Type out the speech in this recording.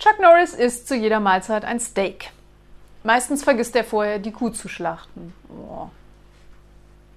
Chuck Norris isst zu jeder Mahlzeit ein Steak. Meistens vergisst er vorher, die Kuh zu schlachten. Oh,